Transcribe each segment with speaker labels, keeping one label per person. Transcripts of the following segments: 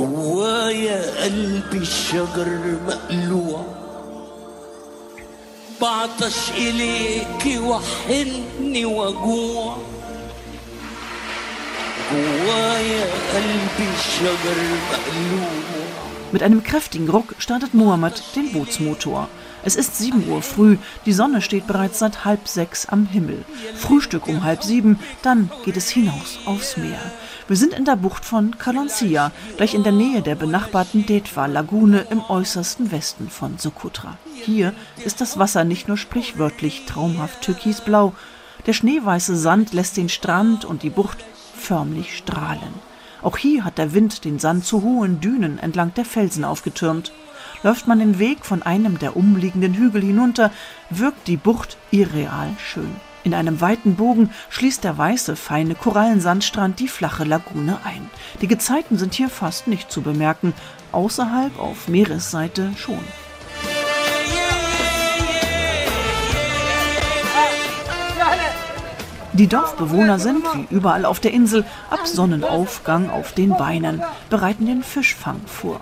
Speaker 1: جوايا قلبي الشجر مقلوع بعطش إليك وحلني وجوع جوايا قلبي الشجر مقلوع
Speaker 2: Mit einem kräftigen Ruck startet Mohammed den Bootsmotor. es ist 7 Uhr früh, die Sonne steht bereits seit halb sechs am Himmel. Frühstück um halb sieben, dann geht es hinaus aufs Meer. Wir sind in der Bucht von Kalancia, gleich in der Nähe der benachbarten Detwa-Lagune im äußersten Westen von Sokotra. Hier ist das Wasser nicht nur sprichwörtlich traumhaft türkisblau, der schneeweiße Sand lässt den Strand und die Bucht förmlich strahlen. Auch hier hat der Wind den Sand zu hohen Dünen entlang der Felsen aufgetürmt. Läuft man den Weg von einem der umliegenden Hügel hinunter, wirkt die Bucht irreal schön. In einem weiten Bogen schließt der weiße, feine Korallensandstrand die flache Lagune ein. Die Gezeiten sind hier fast nicht zu bemerken, außerhalb auf Meeresseite schon. Die Dorfbewohner sind, wie überall auf der Insel, ab Sonnenaufgang auf den Beinen, bereiten den Fischfang vor.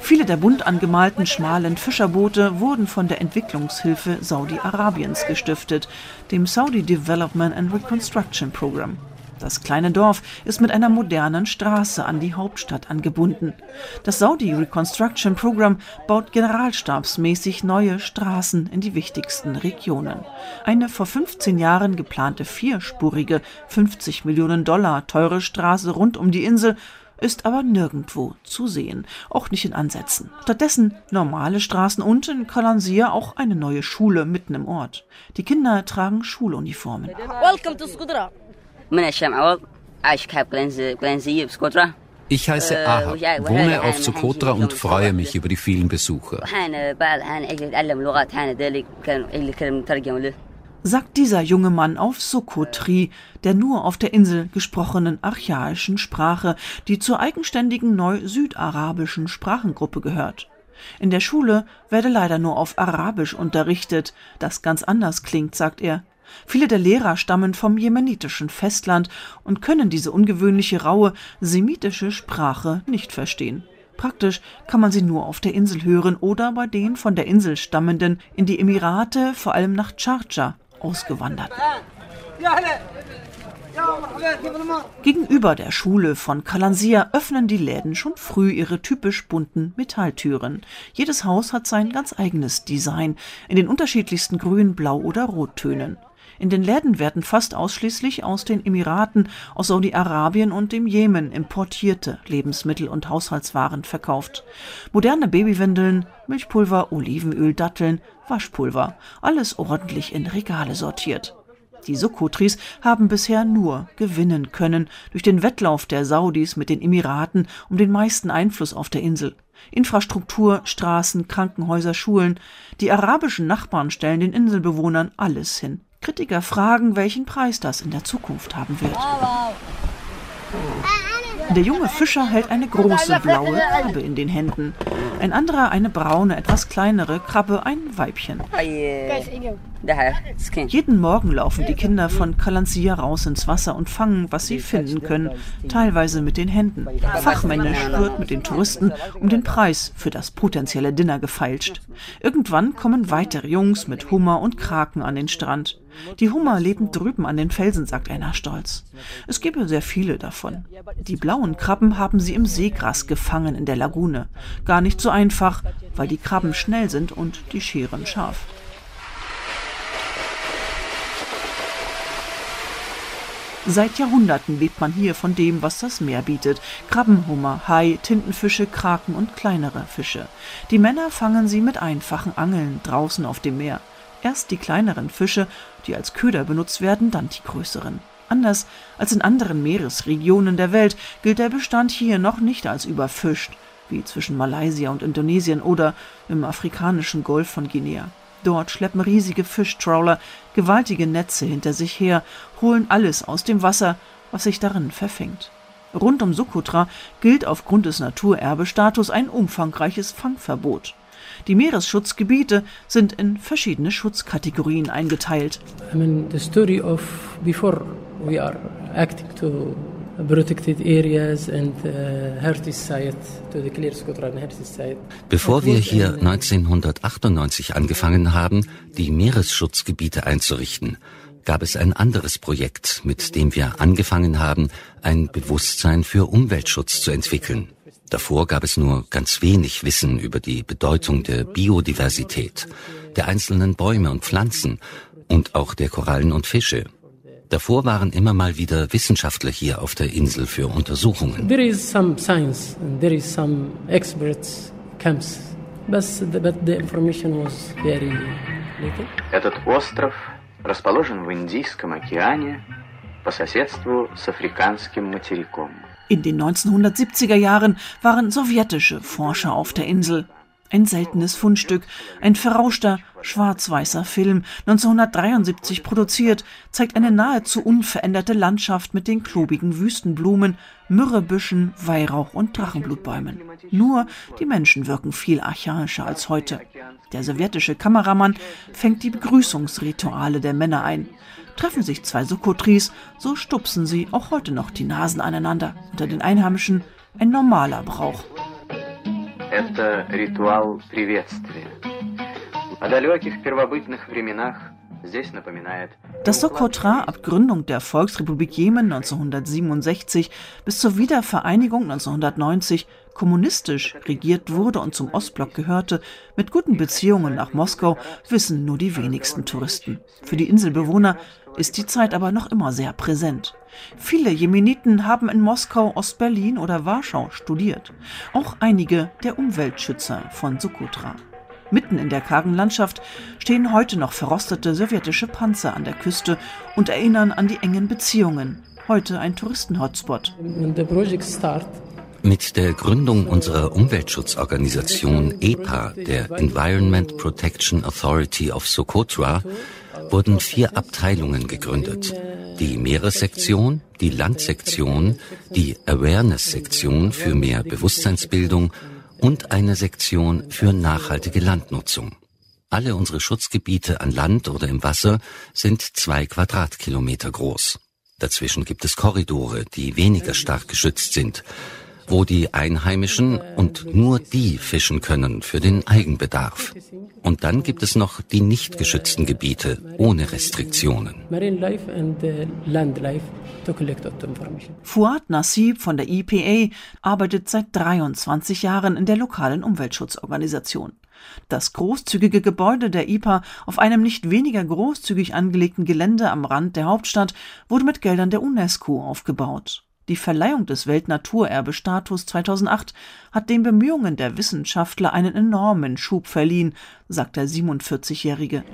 Speaker 2: Viele der bunt angemalten schmalen Fischerboote wurden von der Entwicklungshilfe Saudi-Arabiens gestiftet, dem Saudi Development and Reconstruction Program. Das kleine Dorf ist mit einer modernen Straße an die Hauptstadt angebunden. Das Saudi Reconstruction Program baut generalstabsmäßig neue Straßen in die wichtigsten Regionen. Eine vor 15 Jahren geplante vierspurige, 50 Millionen Dollar teure Straße rund um die Insel ist aber nirgendwo zu sehen, auch nicht in Ansätzen. Stattdessen normale Straßen und in Kalansia auch eine neue Schule mitten im Ort. Die Kinder tragen Schuluniformen.
Speaker 3: Welcome to Skudra.
Speaker 4: Ich heiße Ahab, wohne auf Sokotra und freue mich über die vielen Besucher.
Speaker 2: sagt dieser junge Mann auf Sokotri, der nur auf der Insel gesprochenen archaischen Sprache, die zur eigenständigen neu-südarabischen Sprachengruppe gehört. In der Schule werde leider nur auf Arabisch unterrichtet, das ganz anders klingt, sagt er. Viele der Lehrer stammen vom jemenitischen Festland und können diese ungewöhnliche raue semitische Sprache nicht verstehen. Praktisch kann man sie nur auf der Insel hören oder bei den von der Insel stammenden in die Emirate, vor allem nach Charcha, ausgewanderten. Gegenüber der Schule von Kalansia öffnen die Läden schon früh ihre typisch bunten Metalltüren. Jedes Haus hat sein ganz eigenes Design in den unterschiedlichsten Grün, Blau oder Rottönen. In den Läden werden fast ausschließlich aus den Emiraten, aus Saudi-Arabien und dem Jemen importierte Lebensmittel und Haushaltswaren verkauft. Moderne Babywindeln, Milchpulver, Olivenöl, Datteln, Waschpulver, alles ordentlich in Regale sortiert. Die Sokotris haben bisher nur gewinnen können durch den Wettlauf der Saudis mit den Emiraten um den meisten Einfluss auf der Insel. Infrastruktur, Straßen, Krankenhäuser, Schulen. Die arabischen Nachbarn stellen den Inselbewohnern alles hin. Kritiker fragen, welchen Preis das in der Zukunft haben wird. Der junge Fischer hält eine große blaue Krabbe in den Händen. Ein anderer eine braune, etwas kleinere Krabbe, ein Weibchen. Jeden Morgen laufen die Kinder von Kalansia raus ins Wasser und fangen, was sie finden können, teilweise mit den Händen. Fachmännisch wird mit den Touristen um den Preis für das potenzielle Dinner gefeilscht. Irgendwann kommen weitere Jungs mit Hummer und Kraken an den Strand. Die Hummer leben drüben an den Felsen, sagt einer stolz. Es gebe sehr viele davon. Die blauen Krabben haben sie im Seegras gefangen in der Lagune. Gar nicht so einfach, weil die Krabben schnell sind und die Scheren scharf. Seit Jahrhunderten lebt man hier von dem, was das Meer bietet. Krabben, Hummer, Hai, Tintenfische, Kraken und kleinere Fische. Die Männer fangen sie mit einfachen Angeln draußen auf dem Meer. Erst die kleineren Fische, die als Köder benutzt werden, dann die größeren. Anders als in anderen Meeresregionen der Welt gilt der Bestand hier noch nicht als überfischt, wie zwischen Malaysia und Indonesien oder im afrikanischen Golf von Guinea. Dort schleppen riesige Fischtrawler gewaltige Netze hinter sich her, holen alles aus dem Wasser, was sich darin verfängt. Rund um Sokotra gilt aufgrund des Naturerbestatus ein umfangreiches Fangverbot. Die Meeresschutzgebiete sind in verschiedene Schutzkategorien eingeteilt.
Speaker 5: I mean, the story of before we are acting to
Speaker 4: Bevor wir hier 1998 angefangen haben, die Meeresschutzgebiete einzurichten, gab es ein anderes Projekt, mit dem wir angefangen haben, ein Bewusstsein für Umweltschutz zu entwickeln. Davor gab es nur ganz wenig Wissen über die Bedeutung der Biodiversität, der einzelnen Bäume und Pflanzen und auch der Korallen und Fische. Davor waren immer mal wieder Wissenschaftler hier auf der Insel für Untersuchungen. There is some science and there is some experts camps, but the information was very
Speaker 2: little. Этот остров расположен в Индийском океане по соседству с африканским материком. In den 1970er Jahren waren sowjetische Forscher auf der Insel. Ein seltenes Fundstück, ein verrauschter, schwarz-weißer Film, 1973 produziert, zeigt eine nahezu unveränderte Landschaft mit den klobigen Wüstenblumen, Myrrhebüschen, Weihrauch und Drachenblutbäumen. Nur die Menschen wirken viel archaischer als heute. Der sowjetische Kameramann fängt die Begrüßungsrituale der Männer ein. Treffen sich zwei Sokotris, so stupsen sie auch heute noch die Nasen aneinander. Unter den Einheimischen ein normaler Brauch Это ритуал приветствия. О далеких первобытных временах das Sokotra ab Gründung der Volksrepublik Jemen 1967 bis zur Wiedervereinigung 1990 kommunistisch regiert wurde und zum Ostblock gehörte, mit guten Beziehungen nach Moskau, wissen nur die wenigsten Touristen. Für die Inselbewohner ist die Zeit aber noch immer sehr präsent. Viele Jemeniten haben in Moskau, Ostberlin oder Warschau studiert. Auch einige der Umweltschützer von Sokotra. Mitten in der kargen Landschaft stehen heute noch verrostete sowjetische Panzer an der Küste und erinnern an die engen Beziehungen. Heute ein Touristenhotspot.
Speaker 4: Mit der Gründung unserer Umweltschutzorganisation EPA, der Environment Protection Authority of Socotra, wurden vier Abteilungen gegründet. Die Meeressektion, die Landsektion, die Awareness-Sektion für mehr Bewusstseinsbildung und eine Sektion für nachhaltige Landnutzung. Alle unsere Schutzgebiete an Land oder im Wasser sind zwei Quadratkilometer groß. Dazwischen gibt es Korridore, die weniger stark geschützt sind wo die Einheimischen und nur die fischen können für den Eigenbedarf. Und dann gibt es noch die nicht geschützten Gebiete ohne Restriktionen.
Speaker 2: Fuad Nassib von der EPA arbeitet seit 23 Jahren in der lokalen Umweltschutzorganisation. Das großzügige Gebäude der IPA auf einem nicht weniger großzügig angelegten Gelände am Rand der Hauptstadt wurde mit Geldern der UNESCO aufgebaut. Die Verleihung des Weltnaturerbestatus 2008 hat den Bemühungen der Wissenschaftler einen enormen Schub verliehen, sagt der 47-Jährige.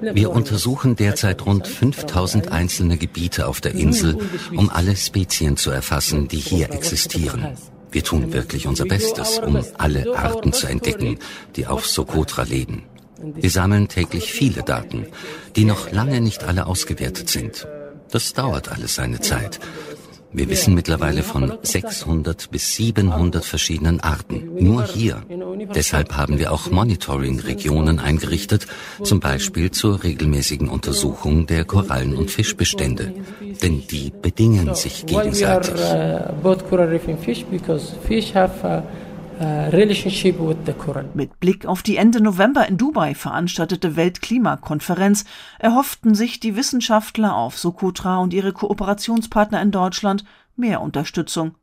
Speaker 4: Wir untersuchen derzeit rund 5000 einzelne Gebiete auf der Insel, um alle Spezien zu erfassen, die hier existieren. Wir tun wirklich unser Bestes, um alle Arten zu entdecken, die auf Sokotra leben. Wir sammeln täglich viele Daten, die noch lange nicht alle ausgewertet sind. Das dauert alles seine Zeit. Wir wissen mittlerweile von 600 bis 700 verschiedenen Arten. Nur hier. Deshalb haben wir auch Monitoring-Regionen eingerichtet, zum Beispiel zur regelmäßigen Untersuchung der Korallen- und Fischbestände. Denn die bedingen sich gegenseitig.
Speaker 2: Uh, Mit Blick auf die Ende November in Dubai veranstaltete Weltklimakonferenz erhofften sich die Wissenschaftler auf Sokotra und ihre Kooperationspartner in Deutschland mehr Unterstützung.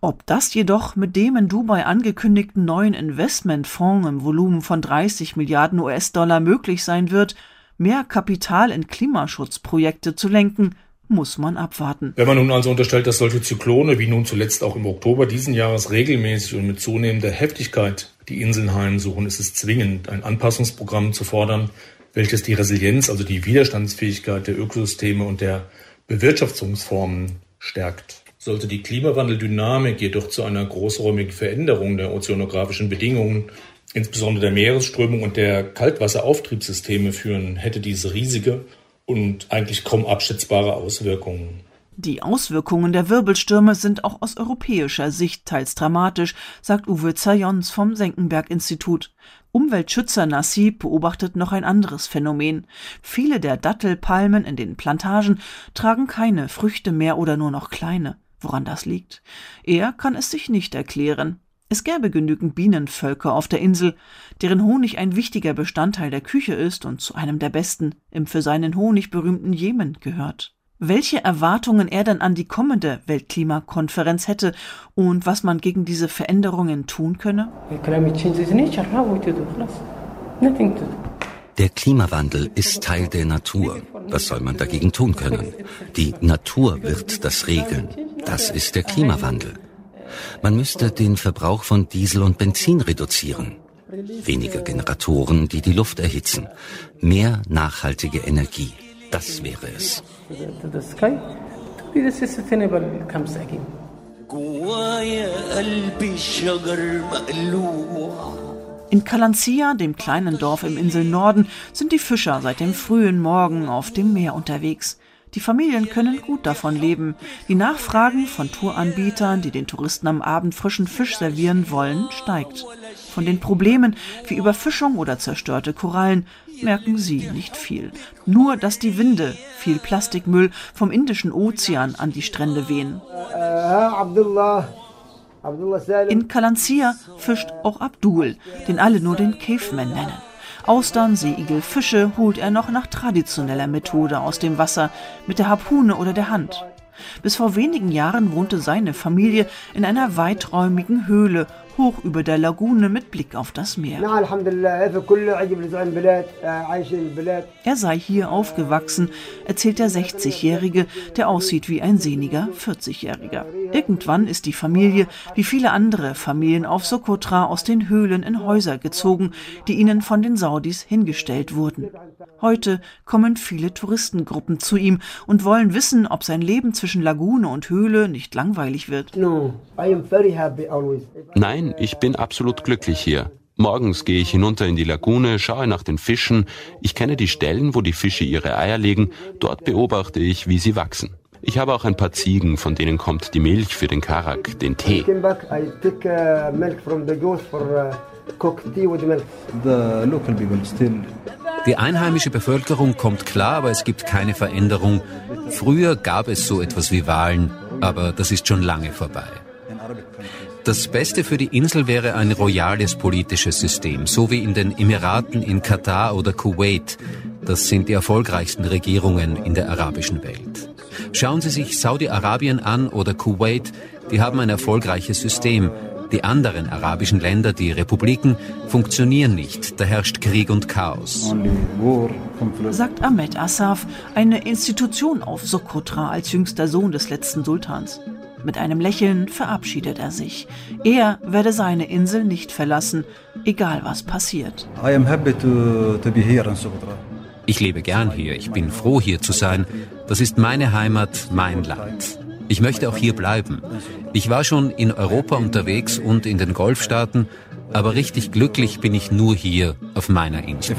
Speaker 2: Ob das jedoch mit dem in Dubai angekündigten neuen Investmentfonds im Volumen von 30 Milliarden US-Dollar möglich sein wird, mehr Kapital in Klimaschutzprojekte zu lenken, muss man abwarten.
Speaker 3: Wenn man nun also unterstellt, dass solche Zyklone, wie nun zuletzt auch im Oktober diesen Jahres regelmäßig und mit zunehmender Heftigkeit die Inseln heimsuchen, ist es zwingend, ein Anpassungsprogramm zu fordern, welches die Resilienz, also die Widerstandsfähigkeit der Ökosysteme und der Bewirtschaftungsformen stärkt. Sollte die Klimawandeldynamik jedoch zu einer großräumigen Veränderung der ozeanografischen Bedingungen, insbesondere der Meeresströmung und der Kaltwasserauftriebssysteme führen, hätte diese riesige und eigentlich kaum abschätzbare Auswirkungen.
Speaker 2: Die Auswirkungen der Wirbelstürme sind auch aus europäischer Sicht teils dramatisch, sagt Uwe Zajons vom Senckenberg-Institut. Umweltschützer Nassib beobachtet noch ein anderes Phänomen. Viele der Dattelpalmen in den Plantagen tragen keine Früchte mehr oder nur noch kleine. Woran das liegt? Er kann es sich nicht erklären. Es gäbe genügend Bienenvölker auf der Insel, deren Honig ein wichtiger Bestandteil der Küche ist und zu einem der besten im für seinen Honig berühmten Jemen gehört welche Erwartungen er dann an die kommende Weltklimakonferenz hätte und was man gegen diese Veränderungen tun könne?
Speaker 4: Der Klimawandel ist Teil der Natur. Was soll man dagegen tun können? Die Natur wird das regeln. Das ist der Klimawandel. Man müsste den Verbrauch von Diesel und Benzin reduzieren. Weniger Generatoren, die die Luft erhitzen. Mehr nachhaltige Energie. Das wäre es.
Speaker 2: In Kalancia, dem kleinen Dorf im Inselnorden, sind die Fischer seit dem frühen Morgen auf dem Meer unterwegs. Die Familien können gut davon leben. Die Nachfragen von Touranbietern, die den Touristen am Abend frischen Fisch servieren wollen, steigt. Von den Problemen wie Überfischung oder zerstörte Korallen merken sie nicht viel. Nur, dass die Winde viel Plastikmüll vom Indischen Ozean an die Strände wehen. In Kalancia fischt auch Abdul, den alle nur den Caveman nennen. Austern, Seeigel, Fische holt er noch nach traditioneller Methode aus dem Wasser, mit der Harpune oder der Hand. Bis vor wenigen Jahren wohnte seine Familie in einer weiträumigen Höhle hoch über der Lagune mit Blick auf das Meer. Er sei hier aufgewachsen, erzählt der 60-Jährige, der aussieht wie ein sehniger 40-Jähriger. Irgendwann ist die Familie, wie viele andere Familien auf Sokotra, aus den Höhlen in Häuser gezogen, die ihnen von den Saudis hingestellt wurden. Heute kommen viele Touristengruppen zu ihm und wollen wissen, ob sein Leben zwischen Lagune und Höhle nicht langweilig wird.
Speaker 5: Nein, Nein, ich bin absolut glücklich hier. Morgens gehe ich hinunter in die Lagune, schaue nach den Fischen. Ich kenne die Stellen, wo die Fische ihre Eier legen. Dort beobachte ich, wie sie wachsen. Ich habe auch ein paar Ziegen, von denen kommt die Milch für den Karak, den Tee.
Speaker 6: Die einheimische Bevölkerung kommt klar, aber es gibt keine Veränderung. Früher gab es so etwas wie Wahlen, aber das ist schon lange vorbei. Das Beste für die Insel wäre ein royales politisches System, so wie in den Emiraten, in Katar oder Kuwait. Das sind die erfolgreichsten Regierungen in der arabischen Welt. Schauen Sie sich Saudi-Arabien an oder Kuwait, die haben ein erfolgreiches System. Die anderen arabischen Länder, die Republiken, funktionieren nicht. Da herrscht Krieg und Chaos.
Speaker 2: Sagt Ahmed Assaf, eine Institution auf Sokotra als jüngster Sohn des letzten Sultans. Mit einem Lächeln verabschiedet er sich. Er werde seine Insel nicht verlassen, egal was passiert.
Speaker 6: Ich lebe gern hier. Ich bin froh, hier zu sein. Das ist meine Heimat, mein Land. Ich möchte auch hier bleiben. Ich war schon in Europa unterwegs und in den Golfstaaten, aber richtig glücklich bin ich nur hier auf meiner Insel.